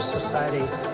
society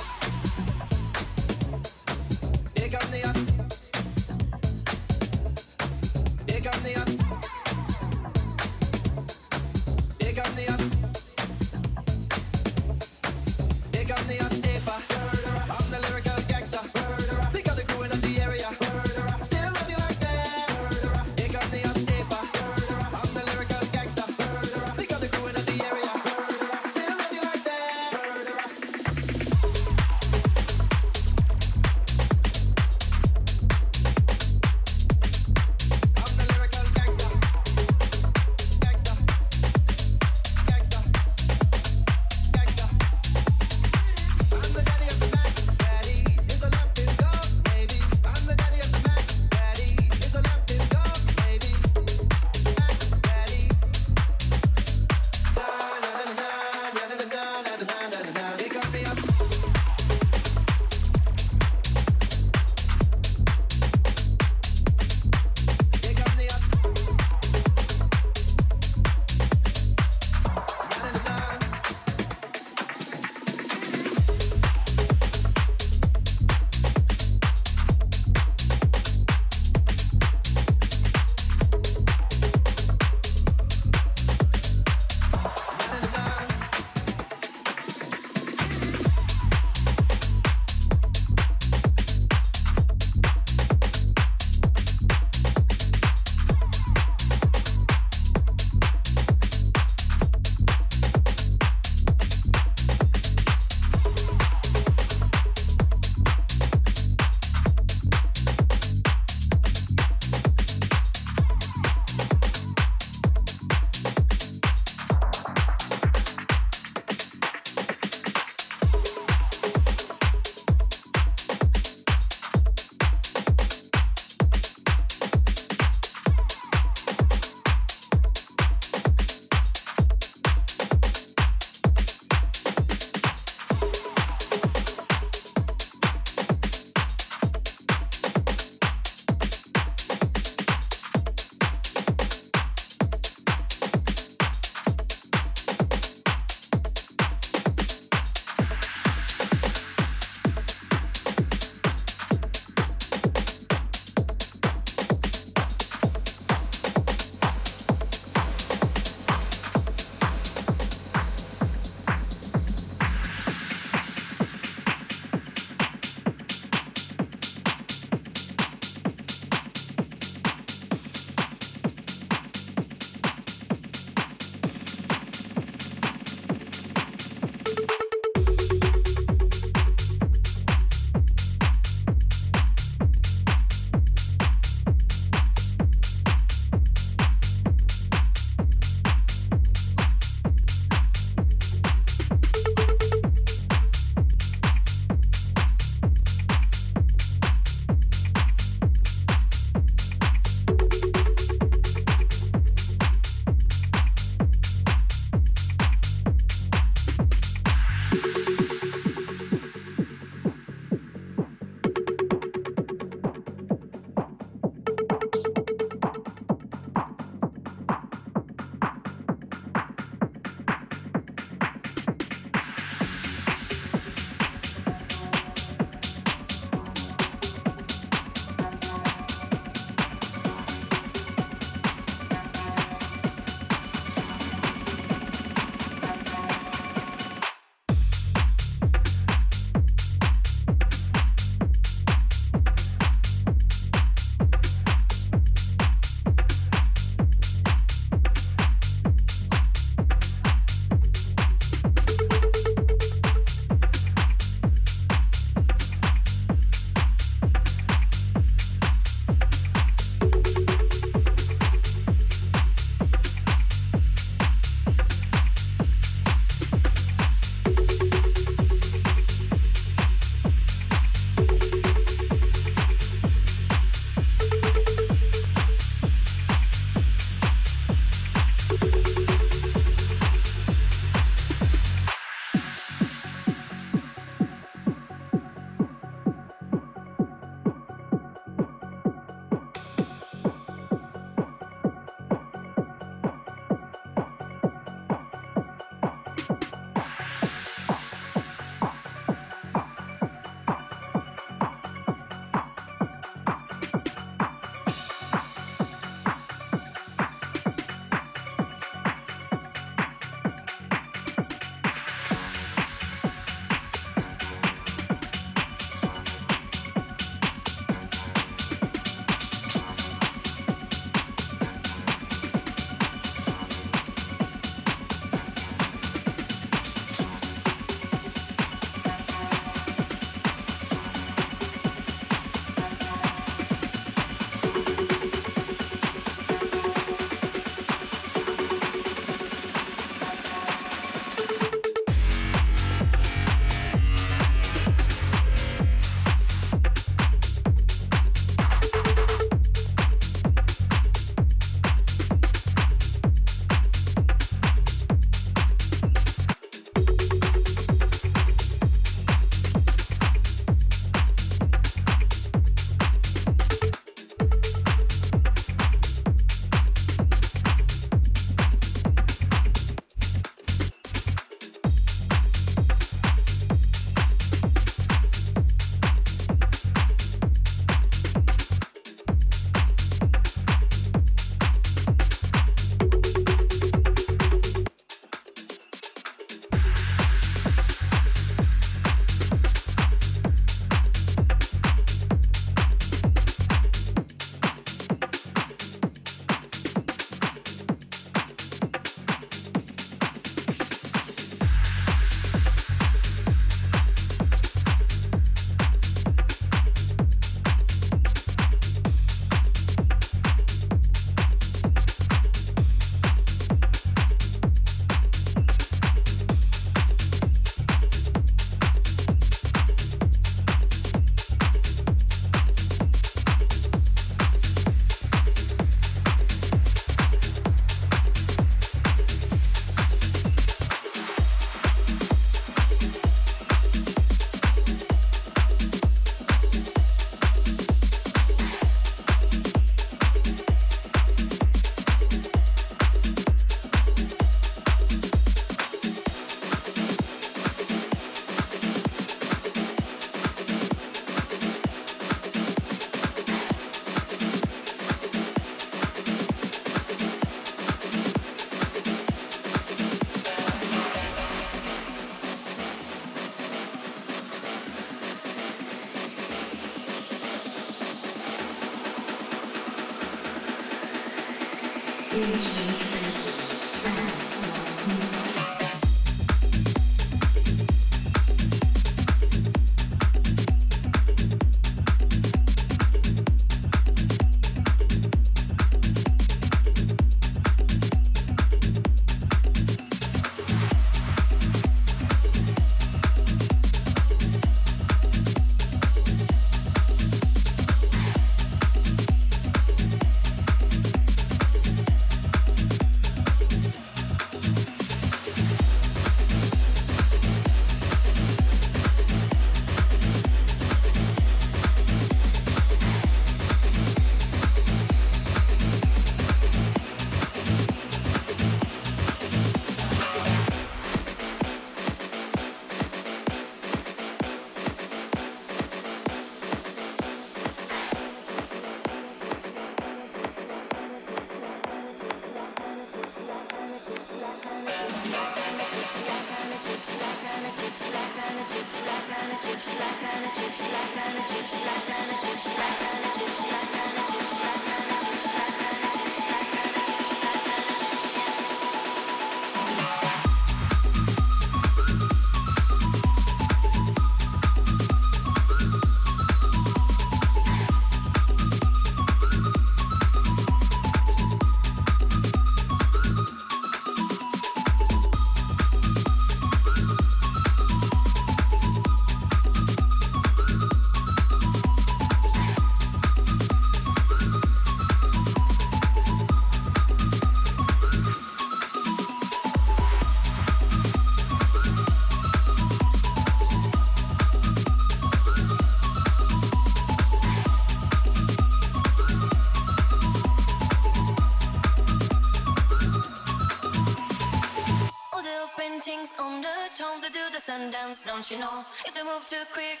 don't you know? If they move too quick,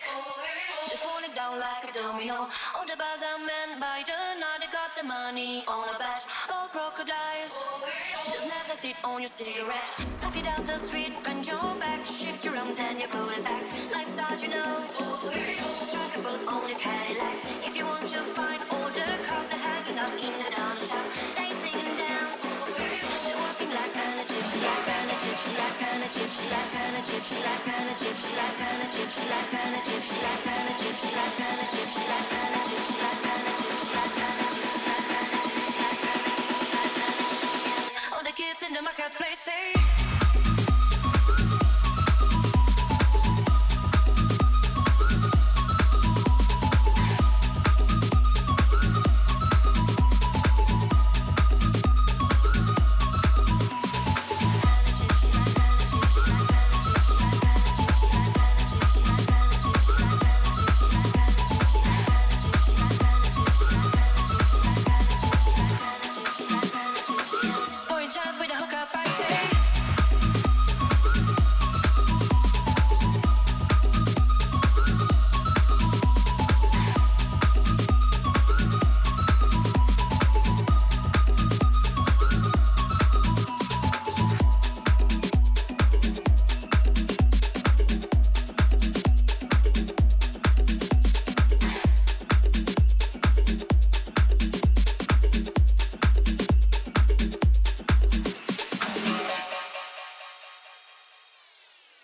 they're falling down like a domino. All the bars are men by the night, they got the money on a bet. Gold crocodiles, there's never fit on your cigarette. Stuff it down the street, bend your back, shift your arm, then you pull it back. Life's hard, you know. Strike a pose on your Cadillac. If you want to find the kids in the marketplace say